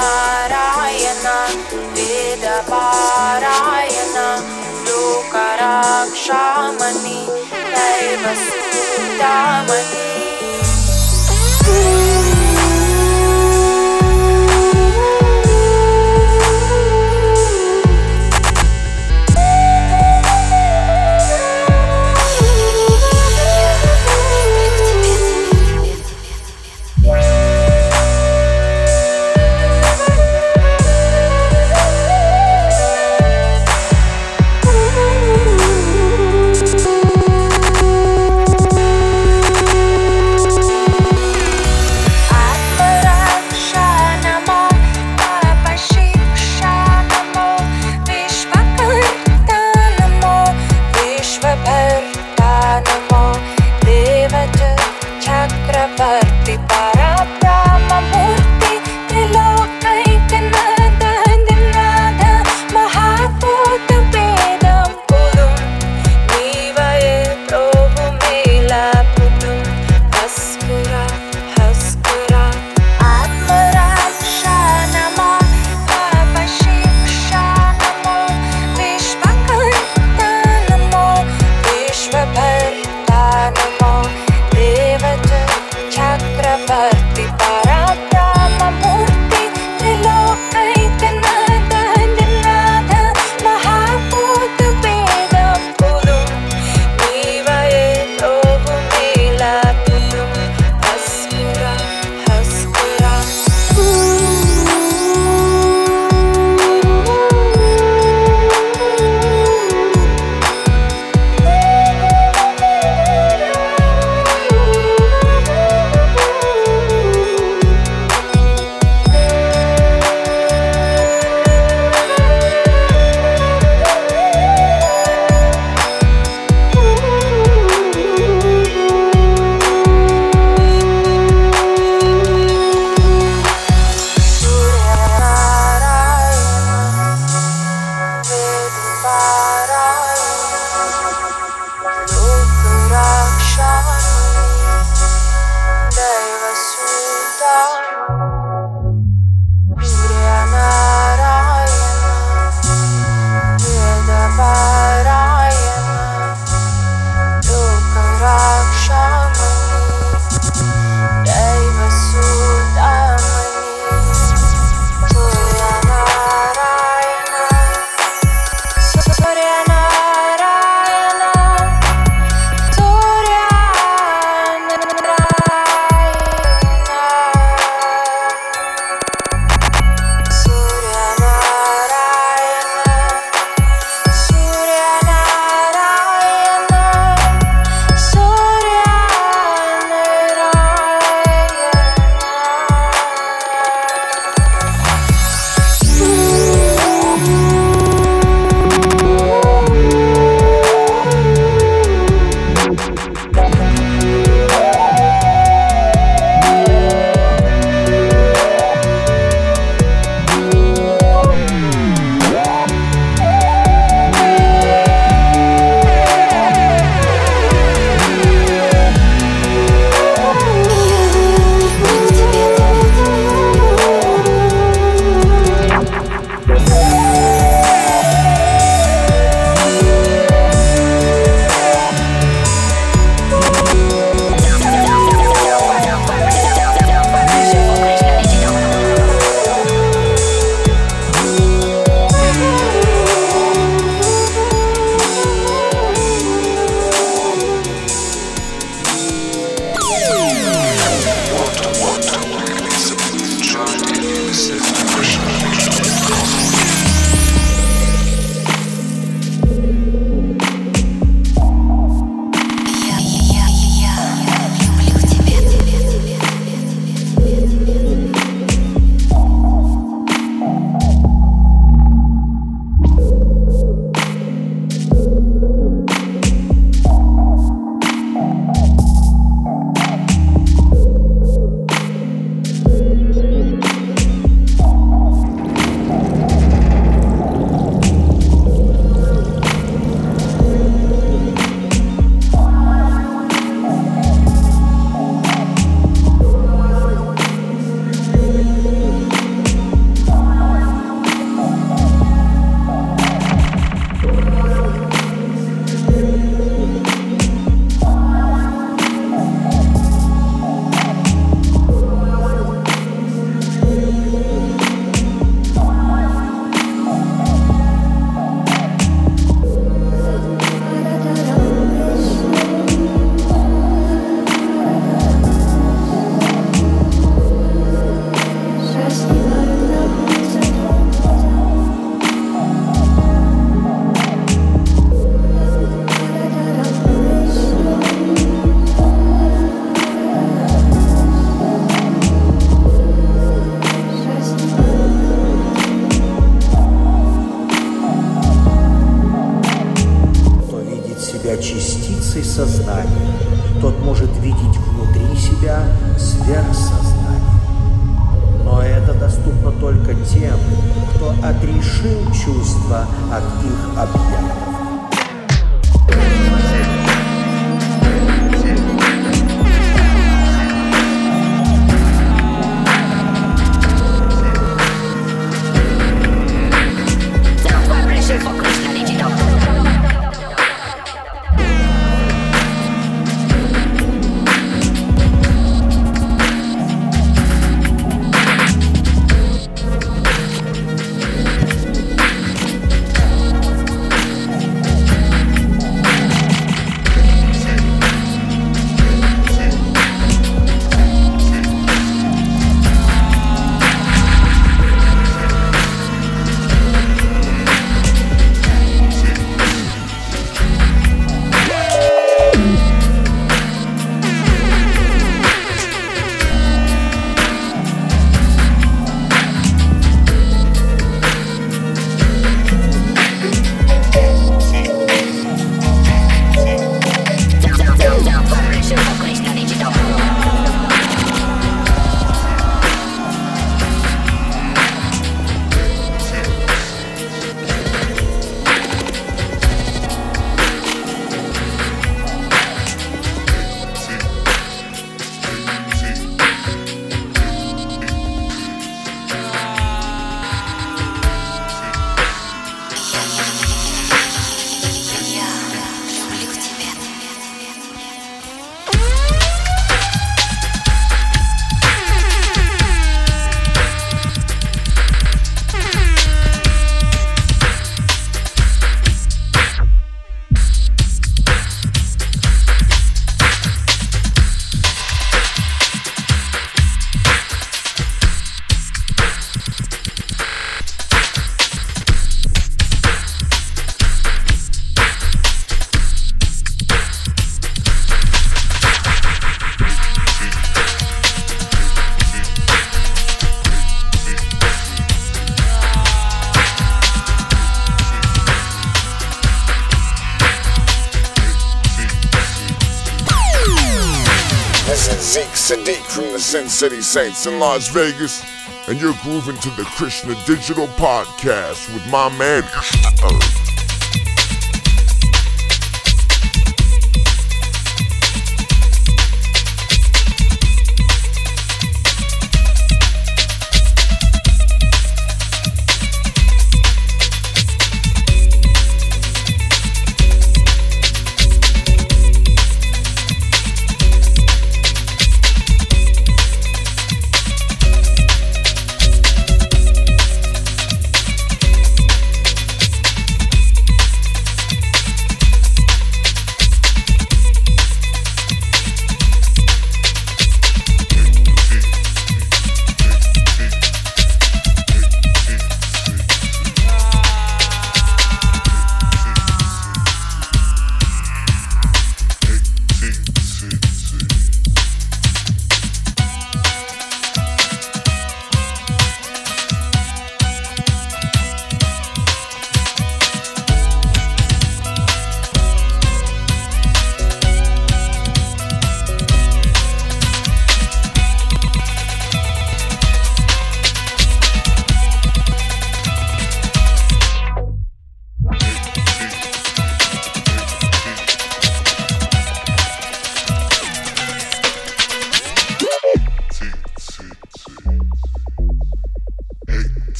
पारायण वेदपारायण लोकराक्षामणि दैव mani. Sadiq from the Sin City Saints in Las Vegas, and you're grooving to the Krishna Digital Podcast with my man,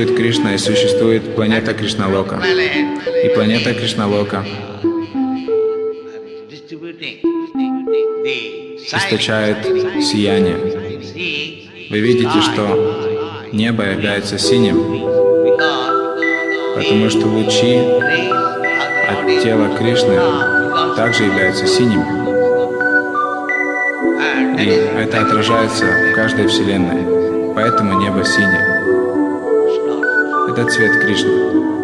существует Кришна и существует планета Кришналока. И планета Кришналока источает сияние. Вы видите, что небо является синим, потому что лучи от тела Кришны также являются синим. И это отражается в каждой Вселенной. Поэтому небо синее это цвет Кришны.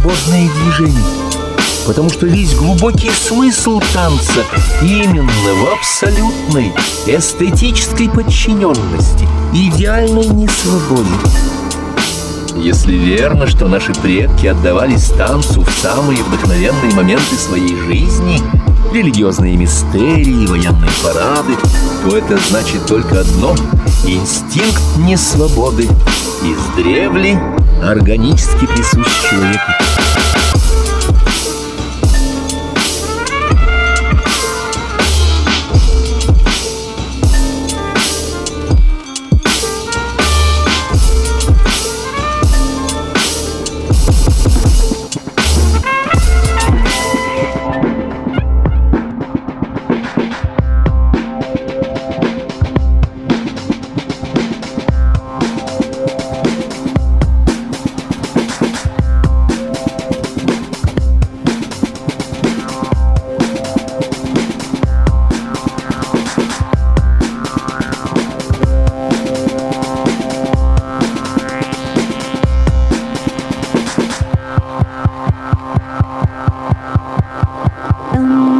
свободное движение. Потому что весь глубокий смысл танца именно в абсолютной эстетической подчиненности, идеальной несвободе. Если верно, что наши предки отдавались танцу в самые вдохновенные моменты своей жизни, религиозные мистерии, военные парады, то это значит только одно — инстинкт несвободы издревле органически присущ человеку. Oh.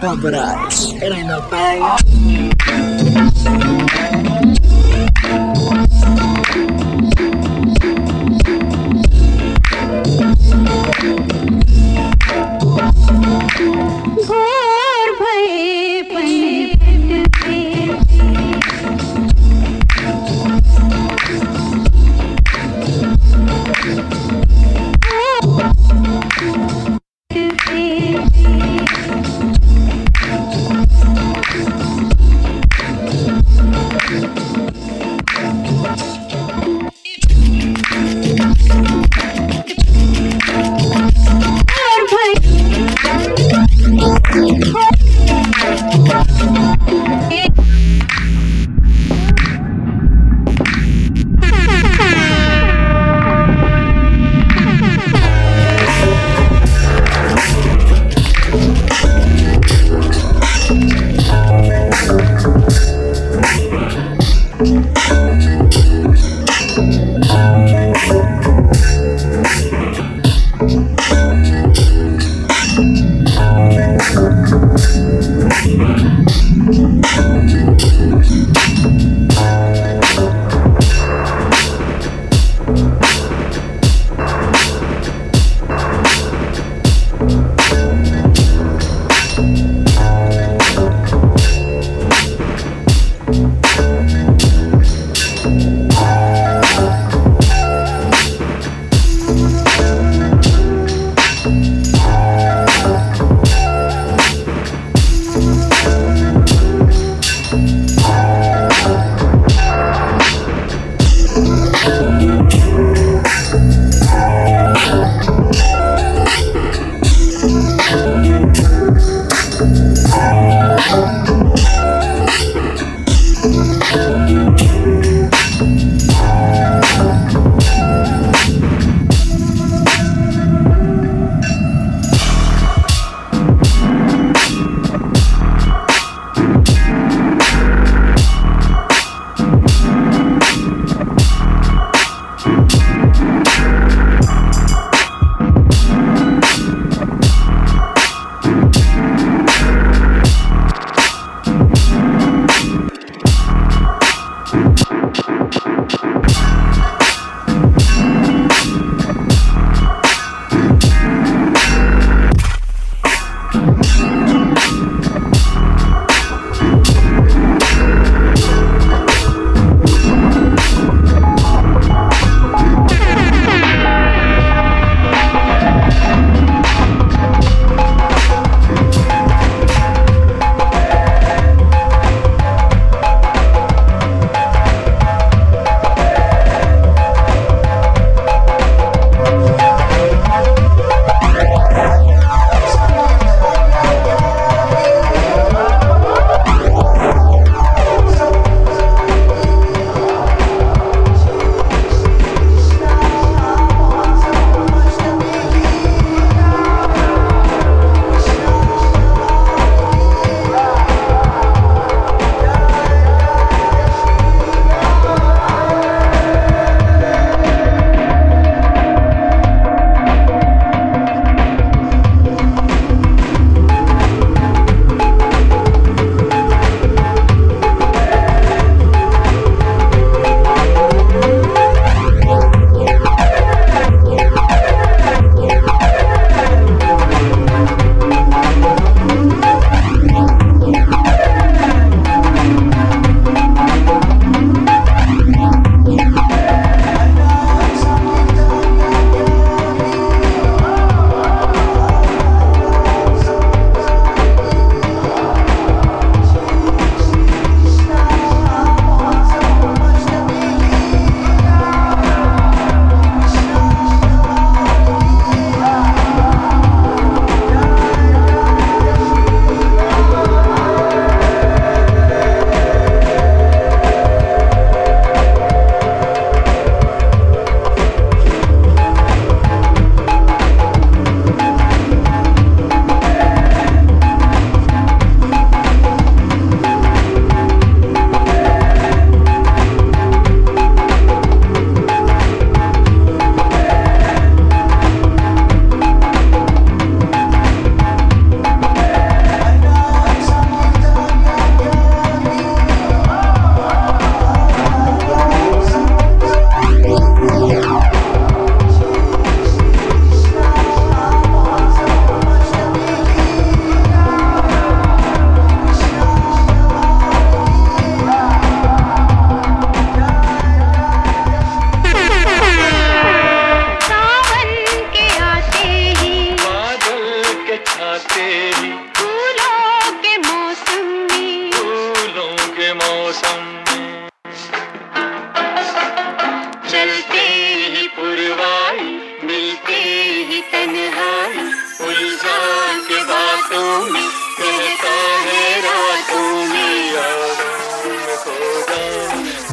pump it up. It ain't no thing.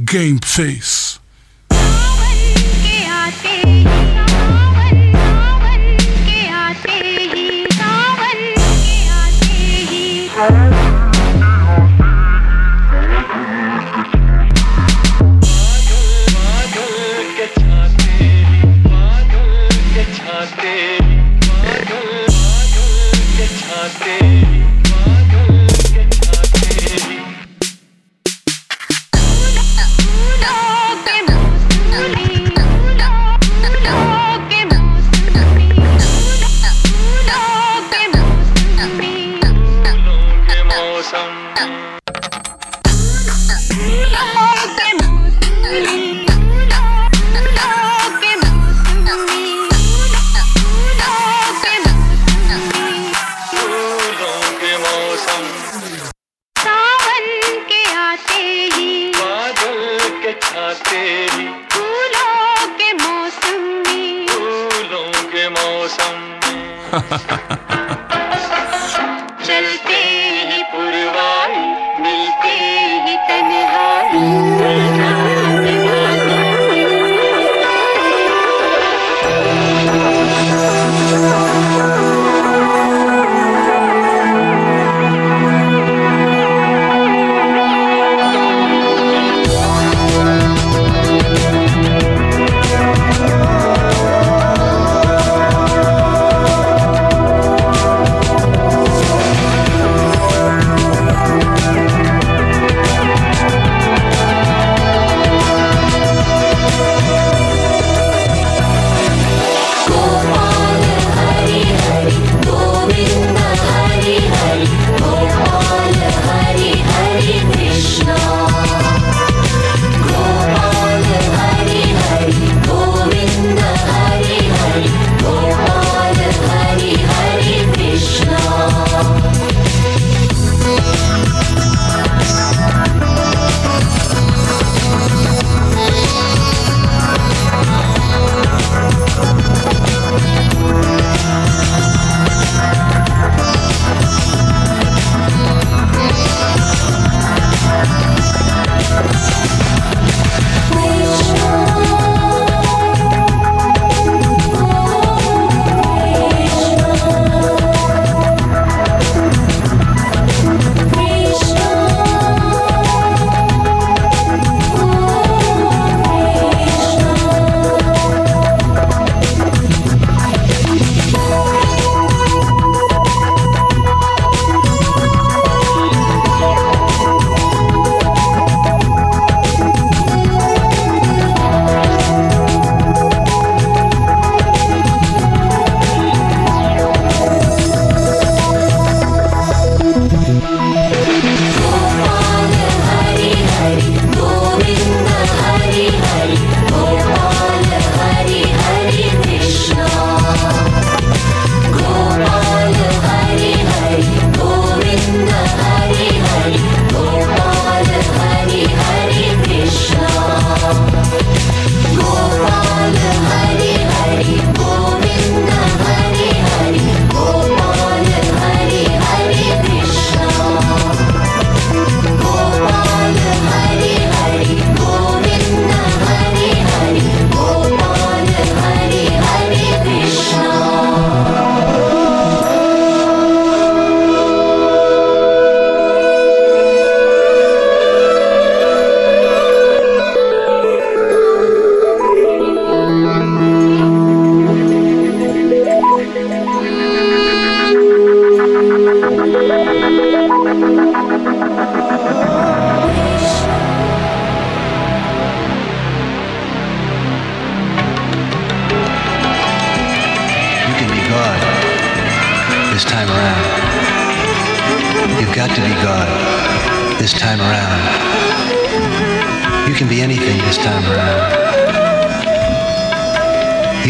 Game Face.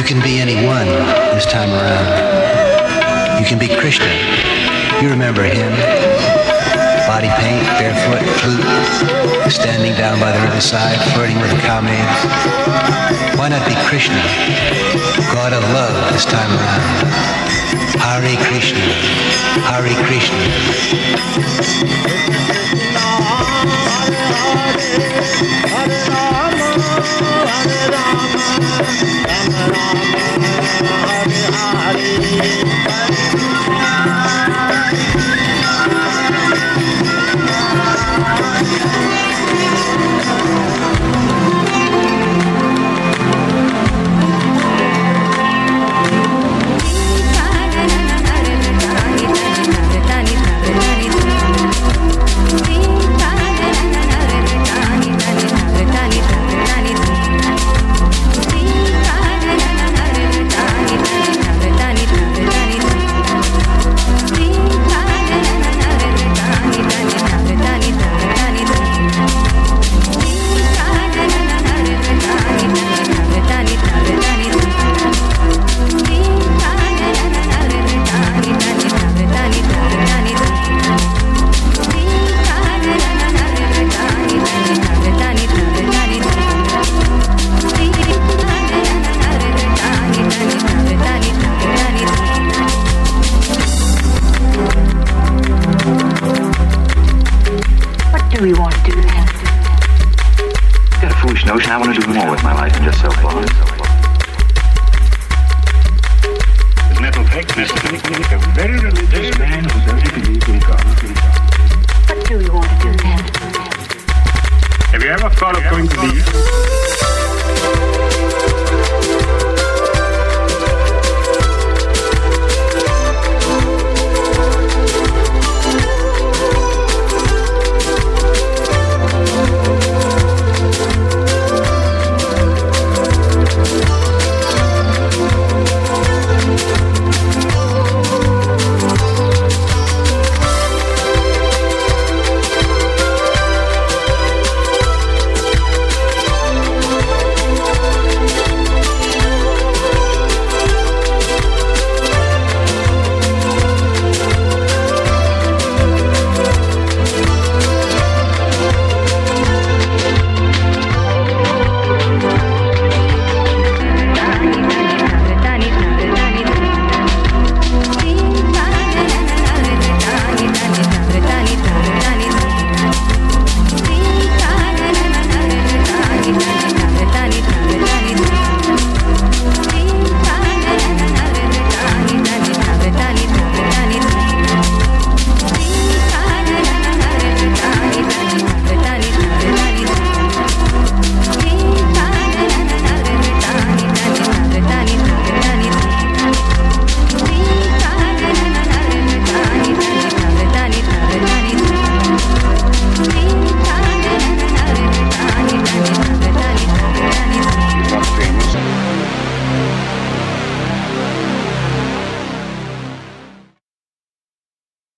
can be anyone this time around. You can be Krishna. You remember him. Body paint, barefoot, flute, standing down by the riverside, flirting with the kamel. Why not be Krishna, God of love this time around? Hare Krishna, Hare Krishna. Hare Rama, Hare Rama, Rama, Hare Hare, Krishna. and I want to do more with my life than just self-love. What do you want to do then? Have you ever thought of going to the